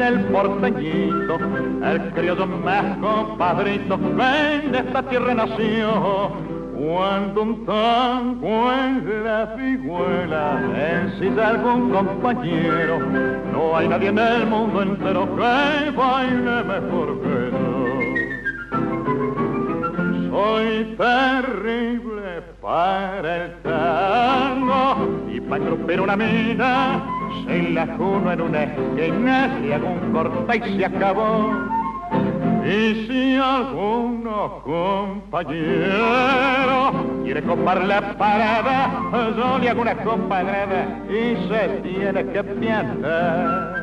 el porteñito, el criollo más compadrito, en esta tierra nació. Cuando un tango en la figuela ensilla algún compañero, no hay nadie en el mundo entero que baile mejor que yo. Soy terrible para el tango y para crujir una mina se la juno en una esquina, hago un corta y se acabó. Y si alguno compañero quiere comprar la parada, yo le hago una compadrada y se tiene que piantar.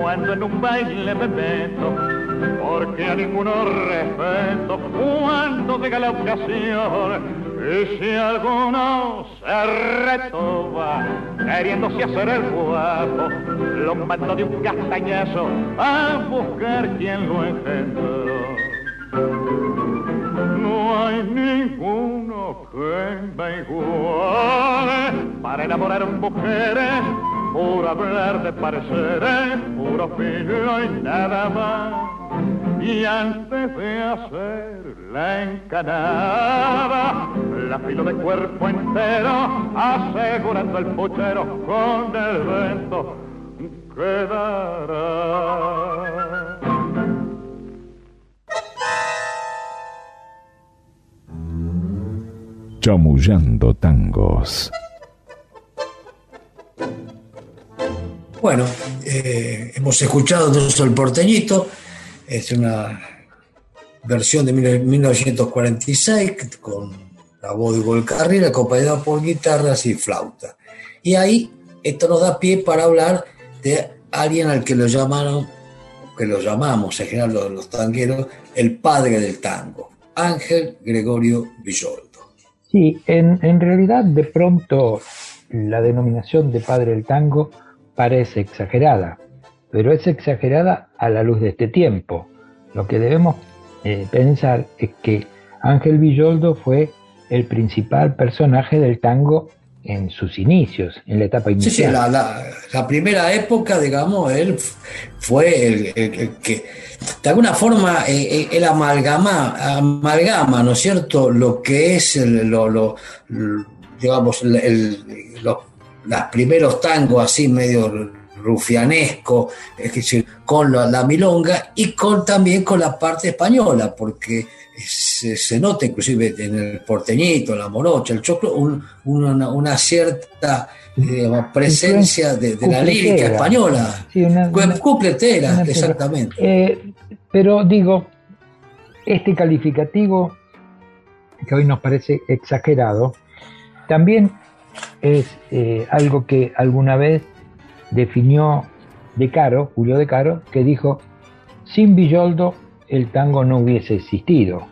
Cuando en un baile me meto, porque a ninguno respeto cuando llega la ocasión. Y si alguno se retoba, queriéndose hacer el guapo, lo mando de un castañazo a buscar quien lo engendró. No hay ninguno que me iguale para enamorar mujeres, puro hablar de pareceres, puro filo y nada más. Y antes de hacer la encanada, la filo de cuerpo entero, asegurando el puchero con el vento quedará. Chamullando tangos. Bueno, eh, hemos escuchado entonces el porteñito, es una versión de 1946 con la voz de Golcarril acompañada por guitarras y flauta. Y ahí esto nos da pie para hablar de alguien al que lo llamaron, que lo llamamos en general los, los tangueros, el padre del tango, Ángel Gregorio Villoldo. Sí, en, en realidad de pronto la denominación de padre del tango parece exagerada, pero es exagerada a la luz de este tiempo. Lo que debemos eh, pensar es que Ángel Villoldo fue el principal personaje del tango en sus inicios, en la etapa inicial. Sí, sí, la, la, la primera época, digamos, él fue el, el- el que, de alguna forma, eh, eh, él amalgama, amalgama, ¿no es cierto?, lo que es, el, lo, lo- digamos, el- el- los los primeros tangos así medio rufianesco, es decir, con la, la milonga y con también con la parte española, porque se, se nota inclusive en el porteñito, la morocha, el choclo, un- una, una cierta digamos, presencia de, de la lírica española. Sí, una- Cu- una- Cupletera, una- exactamente. Eh, pero digo, este calificativo que hoy nos parece exagerado, también es eh, algo que alguna vez definió De Caro, Julio De Caro, que dijo, sin Villoldo el tango no hubiese existido.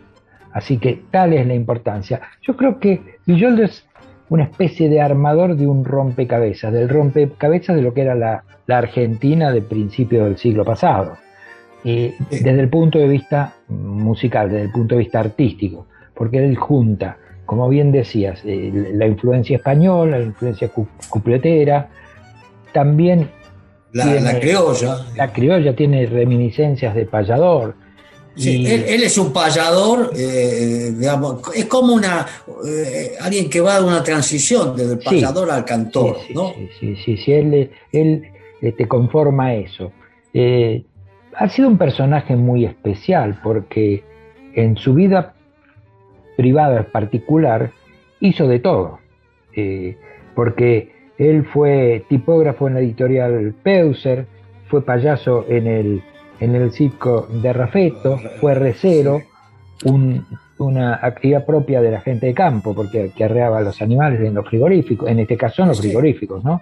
Así que tal es la importancia. Yo creo que Villoldo es una especie de armador de un rompecabezas, del rompecabezas de lo que era la, la Argentina de principio del siglo pasado. Y Sí. desde el punto de vista musical, desde el punto de vista artístico, porque él junta, como bien decías, eh, la influencia española, la influencia cu- cupletera, también La, tiene- la criolla. la criolla tiene reminiscencias de payador. Sí, y- él, él es un payador, eh, digamos, es como una eh, alguien que va de una transición desde el Sí. payador al cantor, Sí, ¿no? Sí, sí, sí, él, él este, conforma eso. Ha sido un personaje muy especial porque en su vida privada particular hizo de todo. Eh, porque él fue tipógrafo en la editorial Peuser, fue payaso en el, en el circo de Rafeto, fue recero, una actividad propia de la gente de campo, porque que arreaba los animales en los frigoríficos, en este caso en los frigoríficos, ¿no?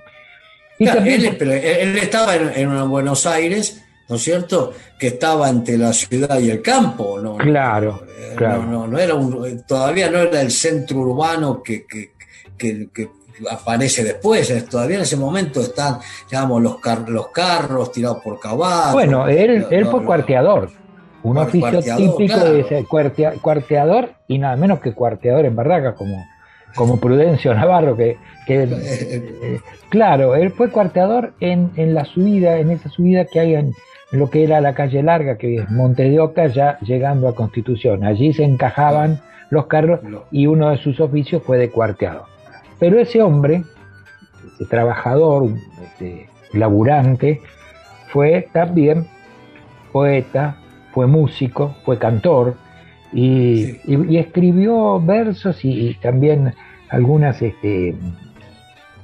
Y él, él, estaba en, Buenos Aires, ¿no es cierto? Que estaba entre la ciudad y el campo, ¿no? Claro, eh, claro. No, no, era todavía no era el centro urbano que, que, que, aparece después, todavía en ese momento están, digamos, los, los carros tirados por caballos. Bueno, él, él fue cuarteador. Un oficio típico de ser cuarteador y nada menos que cuarteador en barracas, como, como Prudencio Navarro, que, eh, claro, él fue cuarteador en, en, la subida, en esa subida que hay en lo que era la calle larga, que es Monte de Oca, ya llegando a Constitución. Allí se encajaban los carros y uno de sus oficios fue de cuarteador. Pero ese hombre, ese trabajador, este, laburante, fue también poeta, fue músico, fue cantor y, escribió versos y, también algunas, este,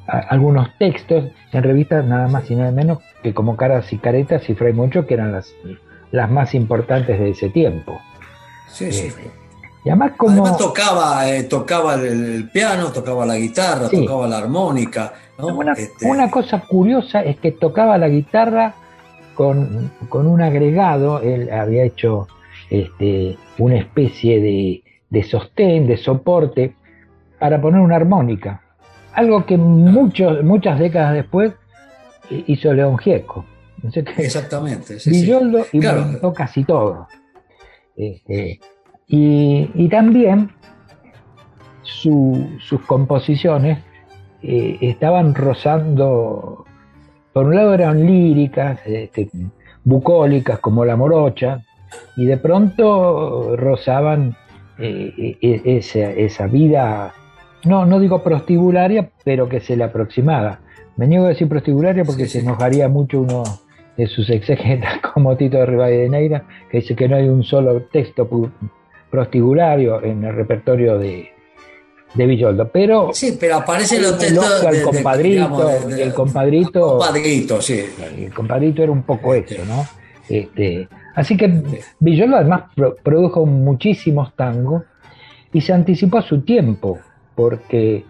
algunos textos en revistas nada más y nada menos que como Caras y Caretas y Fray Mucho, que eran las, las más importantes de ese tiempo. Sí, sí. Eh, y además, como... tocaba, eh, tocaba el, piano, tocaba la guitarra, tocaba la armónica. Este, una, cosa curiosa es que tocaba la guitarra con, un agregado, él había hecho este, una especie de, de, sostén, de soporte, para poner una armónica. Algo que muchos, muchas décadas después hizo León Gieco. Exactamente. Villoldo inventó casi todo. Este, y, también sus composiciones eh, estaban rozando por un lado eran líricas, este, bucólicas como la morocha, y de pronto rozaban eh, e, e, esa, vida, no, no digo prostibularia, pero que se le aproximaba. Me niego a decir prostibularia porque se enojaría mucho uno de sus exegetas como Tito de Rivadeneira, que dice que no hay un solo texto prostibulario en el repertorio de, de Villoldo. Pero sí, pero aparece los textos el compadrito, el compadrito, compadrito, sí. El compadrito era un poco eso, ¿no? Este, así que Villoldo además produjo muchísimos tangos y se anticipó a su tiempo, porque,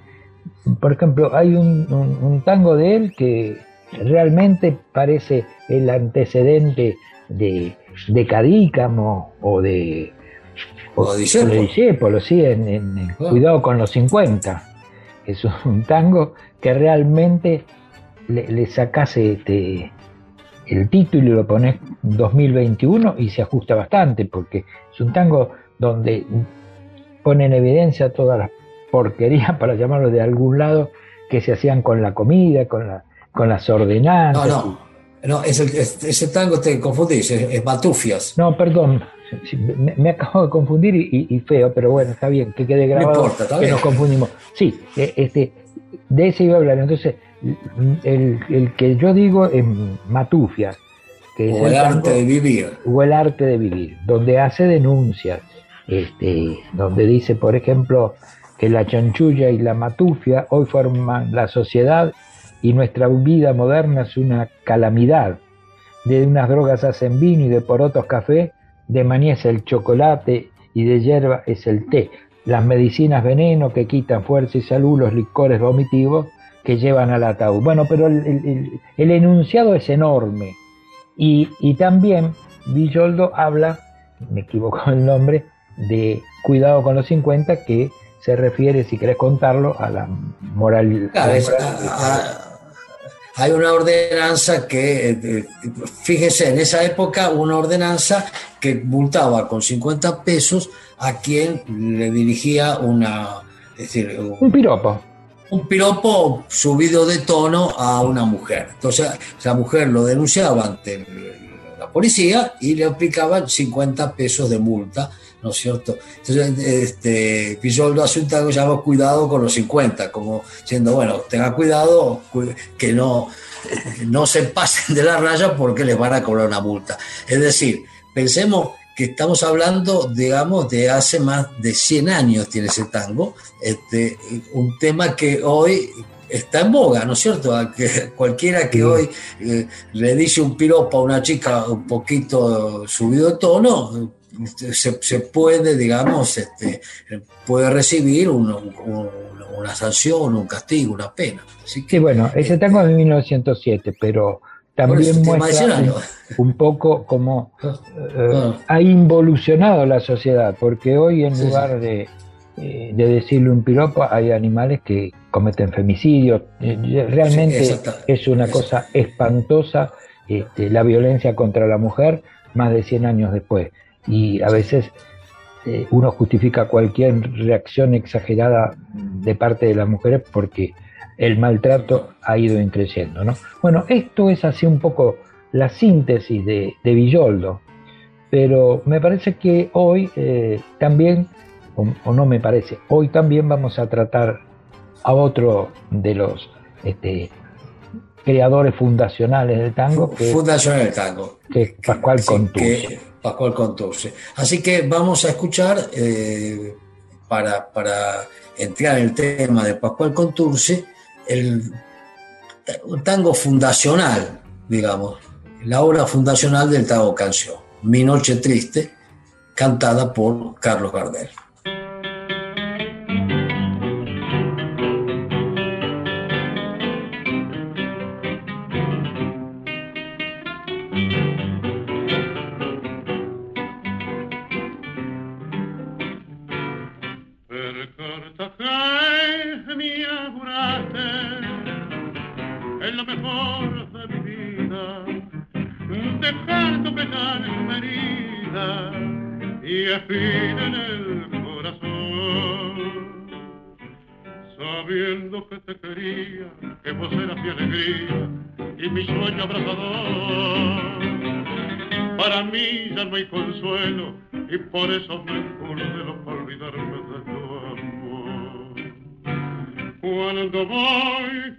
por ejemplo, hay un, tango de él que realmente parece el antecedente de, de Cadícamo o de o Discépolo. sí, en, ah. Cuidado con los 50. Es un tango que realmente le, sacase este, el título y lo pones 2021 y se ajusta bastante, porque es un tango donde pone en evidencia todas las porquerías, para llamarlo de algún lado, que se hacían con la comida, con, la, con las ordenanzas. No, no, no es ese tango te confundís, es, es Batufias. No, perdón, me, acabo de confundir y, feo, pero bueno, está bien, que quede grabado que nos confundimos. Sí, e, este, de ese iba a hablar. Entonces, el, que yo digo es Matufia. Que o el, arte de vivir. O el arte de vivir, donde hace denuncias, este, donde dice, por ejemplo, que la chanchulla y la matufia hoy forman la sociedad y nuestra vida moderna es una calamidad. De unas drogas hacen vino y de porotos café de maní es el chocolate y de hierba es el té. Las medicinas veneno que quitan fuerza y salud, los licores vomitivos que llevan al ataúd. Bueno, pero el, enunciado es enorme. Y, también Villoldo habla, me equivoco el nombre, de cuidado con los 50, que se refiere, si querés contarlo, a la moral. hay una ordenanza que, eh, fíjese, en esa época una ordenanza que multaba con 50 pesos a quien le dirigía una... decir, un piropo. Un piropo subido de tono a una mujer. Entonces, esa mujer lo denunciaba ante la policía y le aplicaban 50 pesos de multa ¿no es cierto? Entonces, este, lo hace un tango llamado Cuidado con los 50, como diciendo, bueno, tenga cuidado que no, no se pasen de la raya porque les van a cobrar una multa. Es decir, pensemos que estamos hablando, digamos, de hace más de 100 años tiene ese tango, este, un tema que hoy está en boga, ¿no es cierto? que cualquiera que hoy eh, le dice un piropo a una chica un poquito subido de tono, se, puede, digamos, este, puede recibir una sanción, un castigo, una pena. Así que, bueno, ese tango es de 1907, pero también muestra un, poco cómo ah, eh, ah. ha involucionado la sociedad, porque hoy en lugar De, eh, de decirle un piropo hay animales que cometen femicidios. Eh, realmente es una cosa espantosa este, la violencia contra la mujer más de 100 años después. Y a veces uno justifica cualquier reacción exagerada de parte de las mujeres porque el maltrato ha ido increciendo. ¿no? Bueno, esto es así un poco la síntesis de, Villoldo, pero me parece que hoy eh, también, o, no me parece, hoy también vamos a tratar a otro de los este, creadores fundacionales del tango. Que, Fundacional del tango. Que es Pascual Conturce. Pascual Conturce. Así que vamos a escuchar, eh, para, para entrar en el tema de Pascual Conturce, el, un tango fundacional, digamos, la obra fundacional del tango canción, Mi Noche Triste, cantada por Carlos Gardel. es lo mejor de mi vida. Dejando en una herida y afina en el corazón. Sabiendo que te quería, que vos eras mi alegría y mi sueño abrazador. Para mí ya no hay consuelo y por eso me encarcelo para olvidarme de tu amor. Cuando voy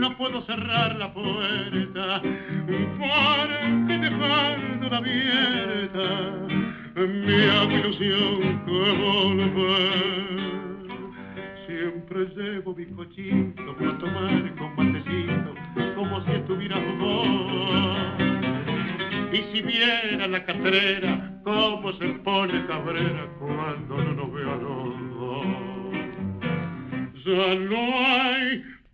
no puedo cerrar la puerta, porque dejando la abierta, mi ilusión que volver. Siempre llevo bizcochito para tomar con matecito, como si estuvieras vos. Y si viera la carrera, cómo se pone Cabrera cuando no nos ve a los dos. Ya no hay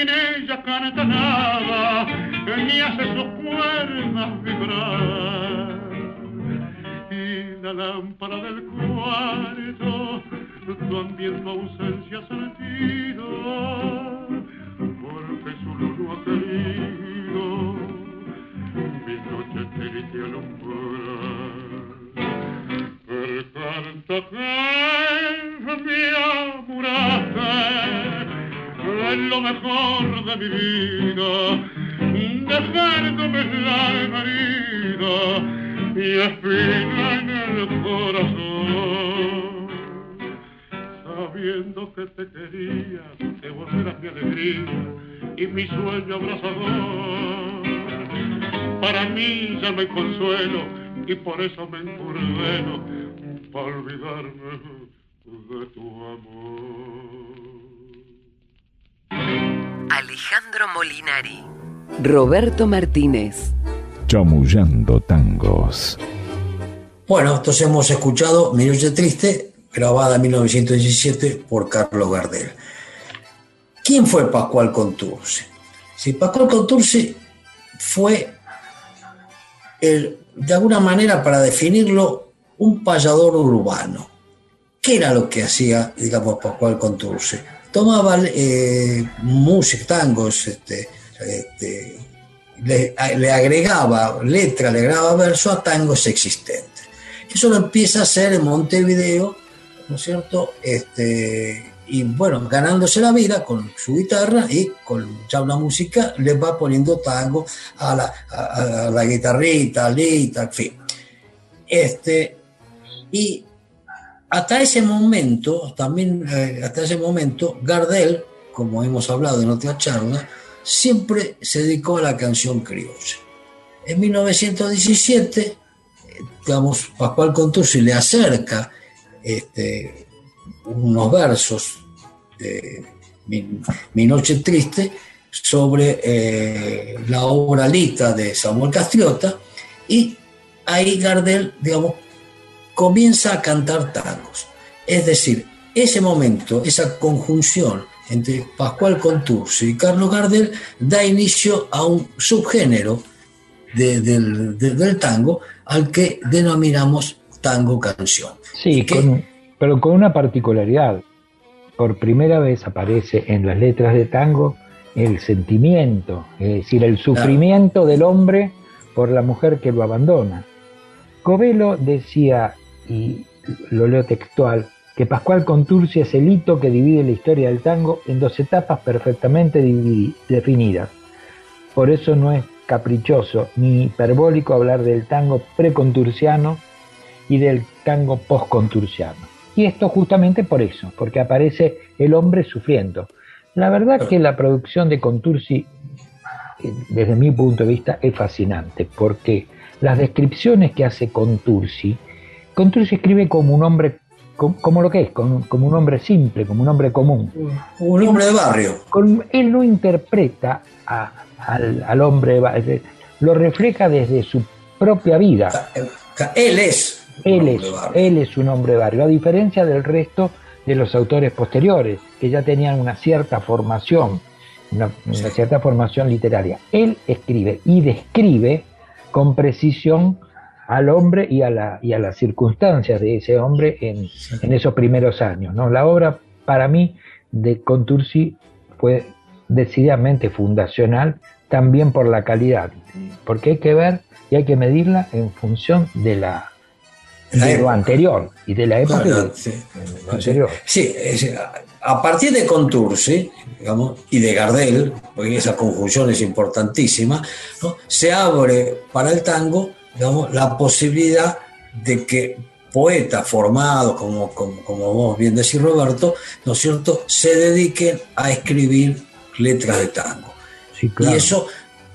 En ella canta nada, ni hace sus cuerdas vibrar. Y la lámpara del cuarto también tu ausencia sentido porque su luz no ha querido mi noche triste alumbrar. Per Cartagena mi amuraste lo mejor de mi vida, dejándome la herida y espina en el corazón sabiendo que te quería, que vos eras mi alegría y mi sueño abrazador. Para mí ya no hay consuelo y por eso me encurdeno para olvidarme de tu amor. Alejandro Molinari. Roberto Martínez. Chamullando tangos. Bueno, entonces hemos escuchado Mi Noche Triste, grabada en 1917 por Carlos Gardel. ¿Quién fue Pascual Contursi? Sí, Pascual Contursi fue, de alguna manera, para definirlo, un payador urbano. ¿Qué era lo que hacía, digamos, Pascual Contursi? Tomaba eh, música, tangos, este, este, le, agregaba letra, le agregaba verso a tangos existentes. Eso lo empieza a hacer en Montevideo, ¿no es cierto? Este, y bueno, ganándose la vida con su guitarra y con ya una música, le va poniendo tango a la, a, la guitarrita, en fin. Este, y hasta ese momento, también eh, hasta ese momento, Gardel, como hemos hablado en otra charla, siempre se dedicó a la canción criolla. En 1917, digamos, Pascual Contursi le acerca este, unos versos de Mi, Noche Triste sobre eh, la obra Lita de Samuel Castriota y ahí Gardel, digamos, comienza a cantar tangos. Es decir, ese momento, esa conjunción entre Pascual Contursi y Carlos Gardel da inicio a un subgénero del tango al que denominamos tango canción. Sí, pero con una particularidad. Por primera vez aparece en las letras de tango el sentimiento, es decir, el sufrimiento del hombre por la mujer que lo abandona. Covelo decía, y lo leo textual, que Pascual Contursi es el hito que divide la historia del tango en dos etapas perfectamente definidas. Por eso no es caprichoso ni hiperbólico hablar del tango preconturciano y del tango postconturciano. Y esto justamente por eso, porque aparece el hombre sufriendo. La verdad que la producción de Contursi, desde mi punto de vista, es fascinante, porque las descripciones que hace Contursi, Contursi escribe como un hombre como, lo que es, como, un hombre simple, como un hombre común. Un hombre de barrio. él no interpreta al, hombre, lo refleja desde su propia vida. Él es. Él es, él es un hombre de barrio, a diferencia del resto de los autores posteriores, que ya tenían una cierta formación, una cierta formación literaria. Él escribe y describe con precisión al hombre y a, la, y a las circunstancias de ese hombre en, esos primeros años. ¿no? La obra para mí de Contursi fue decididamente fundacional también por la calidad, porque hay que ver y hay que medirla en función de la de lo anterior y de la época sí, anterior. Sí, a partir de Contursi, digamos, y de Gardel, porque esa conjunción es importantísima, ¿no? se abre para el tango digamos, la posibilidad de que poetas formados, como, como, vos bien decís Roberto, ¿no es cierto?, se dediquen a escribir letras de tango. Y eso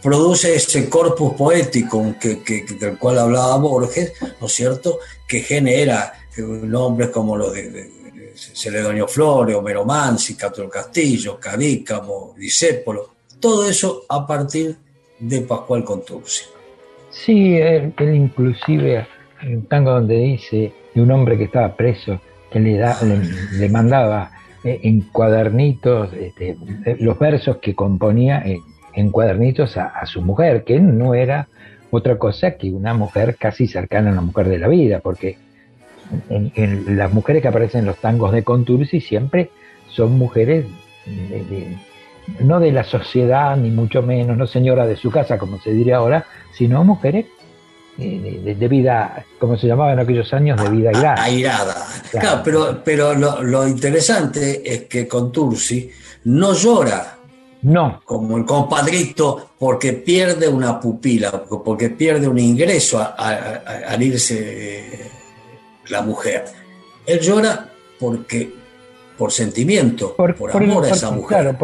produce ese corpus poético que, del cual hablaba Borges, ¿no es cierto?, que genera eh, nombres como los de, Celedonio Flores, Homero Mansi, Catro Castillo, Cadícamo, Disépolo, todo eso a partir de Pascual Contursi. Sí, él, inclusive, en un tango donde dice de un hombre que estaba preso, que le, da, le, mandaba eh, en cuadernitos este, los versos que componía en, cuadernitos a, su mujer, que no era otra cosa que una mujer casi cercana a la mujer de la vida, porque en, las mujeres que aparecen en los tangos de Contursi siempre son mujeres no de la sociedad, ni mucho menos, no señora de su casa, como se diría ahora, sino mujeres eh, de, vida, como se llamaba en aquellos años, de vida airada. Airada. Claro, pero, pero lo, interesante es que Contursi no llora. No. Como el compadrito, porque pierde una pupila, porque pierde un ingreso al irse eh, la mujer. Él llora porque por sentimiento, por, amor a esa mujer.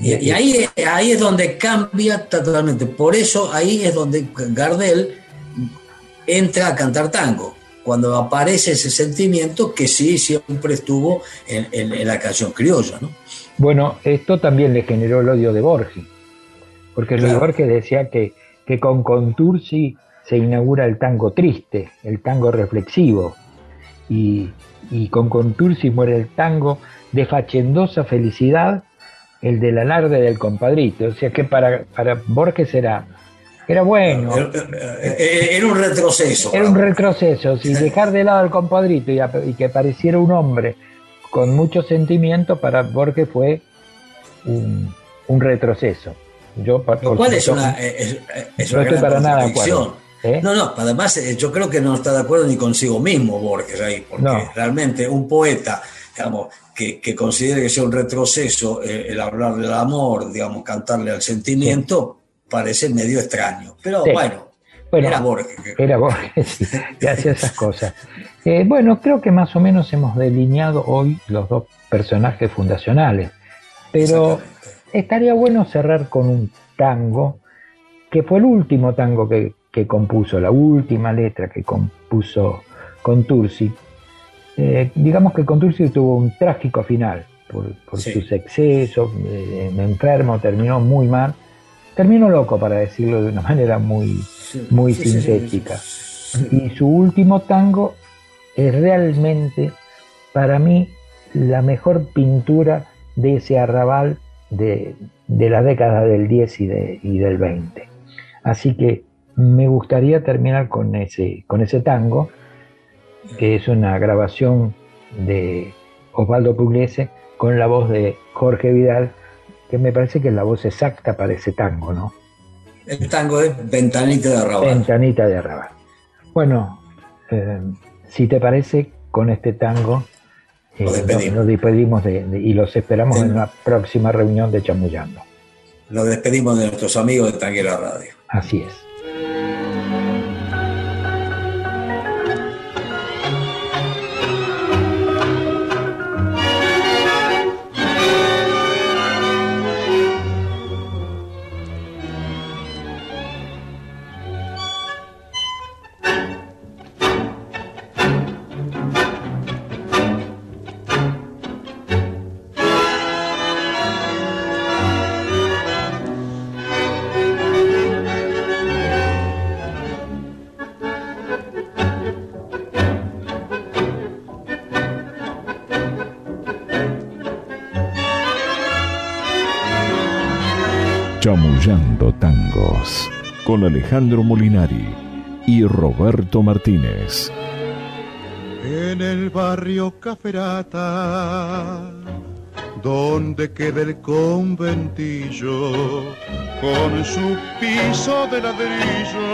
y, ahí, ahí es donde cambia totalmente. Por eso ahí es donde Gardel entra a cantar tango. cuando aparece ese sentimiento que sí siempre estuvo en, la canción criolla. ¿no? Bueno, esto también le generó el odio de Borges, porque Borges decía que, que con Contursi se inaugura el tango triste, el tango reflexivo, y, con Contursi muere el tango de fachendosa felicidad, el del alarde del compadrito. O sea que para, para Borges era era bueno. Era, un retroceso. Era un retroceso. Si dejar de lado al compadrito y, que pareciera un hombre con mucho sentimiento, para Borges fue un, retroceso. Yo, Lo cual es una, no estoy para nada acuerdo. ¿Eh? No, no, además eh, yo creo que no está de acuerdo ni consigo mismo Borges ahí, porque realmente un poeta, digamos, que, considere que sea un retroceso eh, el hablar del amor, digamos, cantarle al sentimiento, parece medio extraño. Pero bueno, era Borges. Era Borges, que hacía esas cosas. Eh, bueno, creo que más o menos hemos delineado hoy los dos personajes fundacionales. Pero estaría bueno cerrar con un tango, que fue el último tango que, compuso, la última letra que compuso Contursi. Eh, digamos que Contursi tuvo un trágico final por, sus excesos, eh, enfermo, terminó muy mal termino loco para decirlo de una manera muy, muy sintética. y su último tango es realmente para mí la mejor pintura de ese arrabal de, la década del 10 y, y, del 20. Así que me gustaría terminar con ese, con ese tango, que es una grabación de Osvaldo Pugliese con la voz de Jorge Vidal, que me parece que es la voz exacta para ese tango, ¿no? El tango es Ventanita de Arrabal. Ventanita de Arrabal. Bueno, eh, si te parece, con este tango eh, nos despedimos, y los esperamos en la próxima reunión de Chamullando. Nos despedimos de nuestros amigos de Tanguera Radio. Así es. Chamullando Tangos con Alejandro Molinari y Roberto Martínez. En el barrio Caferata, donde queda el conventillo, con su piso de ladrillo,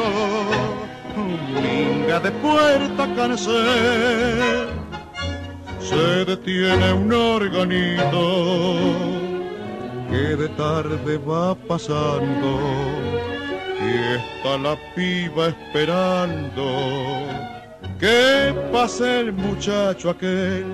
minga de puerta cancel, se detiene un organito que de tarde va pasando y está la piba esperando. Que pase el muchacho aquel,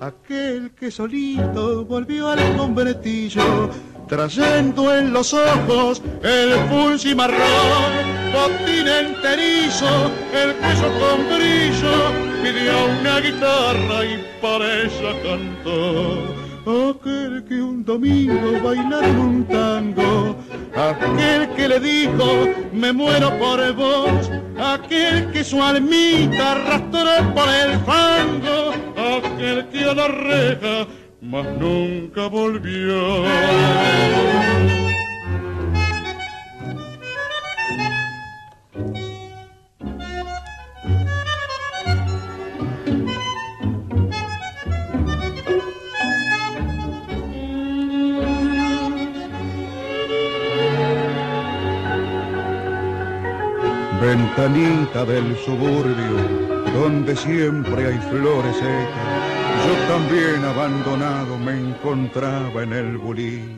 aquel que solito volvió al convertillo, trayendo en los ojos el pulsi marrón, botín enterizo, el cuello con brillo, pidió una guitarra y para ella cantó aquel que un domingo bailaron un tango, aquel que le dijo me muero por vos, aquel que su almita arrastró por el fango, aquel que a la reja más nunca volvió. Ventanita del suburbio, donde siempre hay flores secas, yo también abandonado me encontraba en el bulín.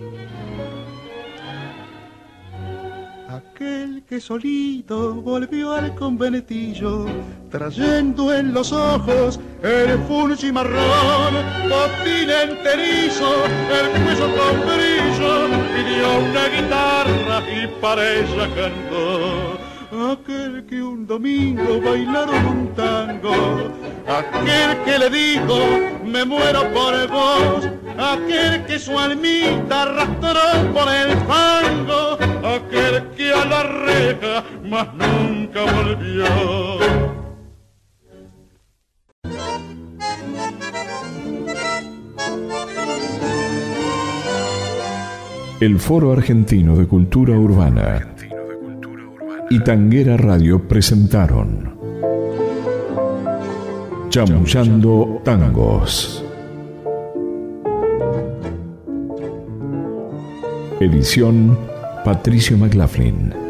Aquel que solito volvió al conventillo, trayendo en los ojos el fulgi marrón, botín enterizo, el cuello con brillo, pidió una guitarra y para ella cantó aquel que un domingo bailaron un tango, aquel que le dijo me muero por vos, aquel que su almita arrastró por el fango, aquel que a la reja más nunca volvió. El Foro Argentino de Cultura Urbana y Tanguera Radio presentaron Chamullando Tangos. Edición Patricio McLaughlin.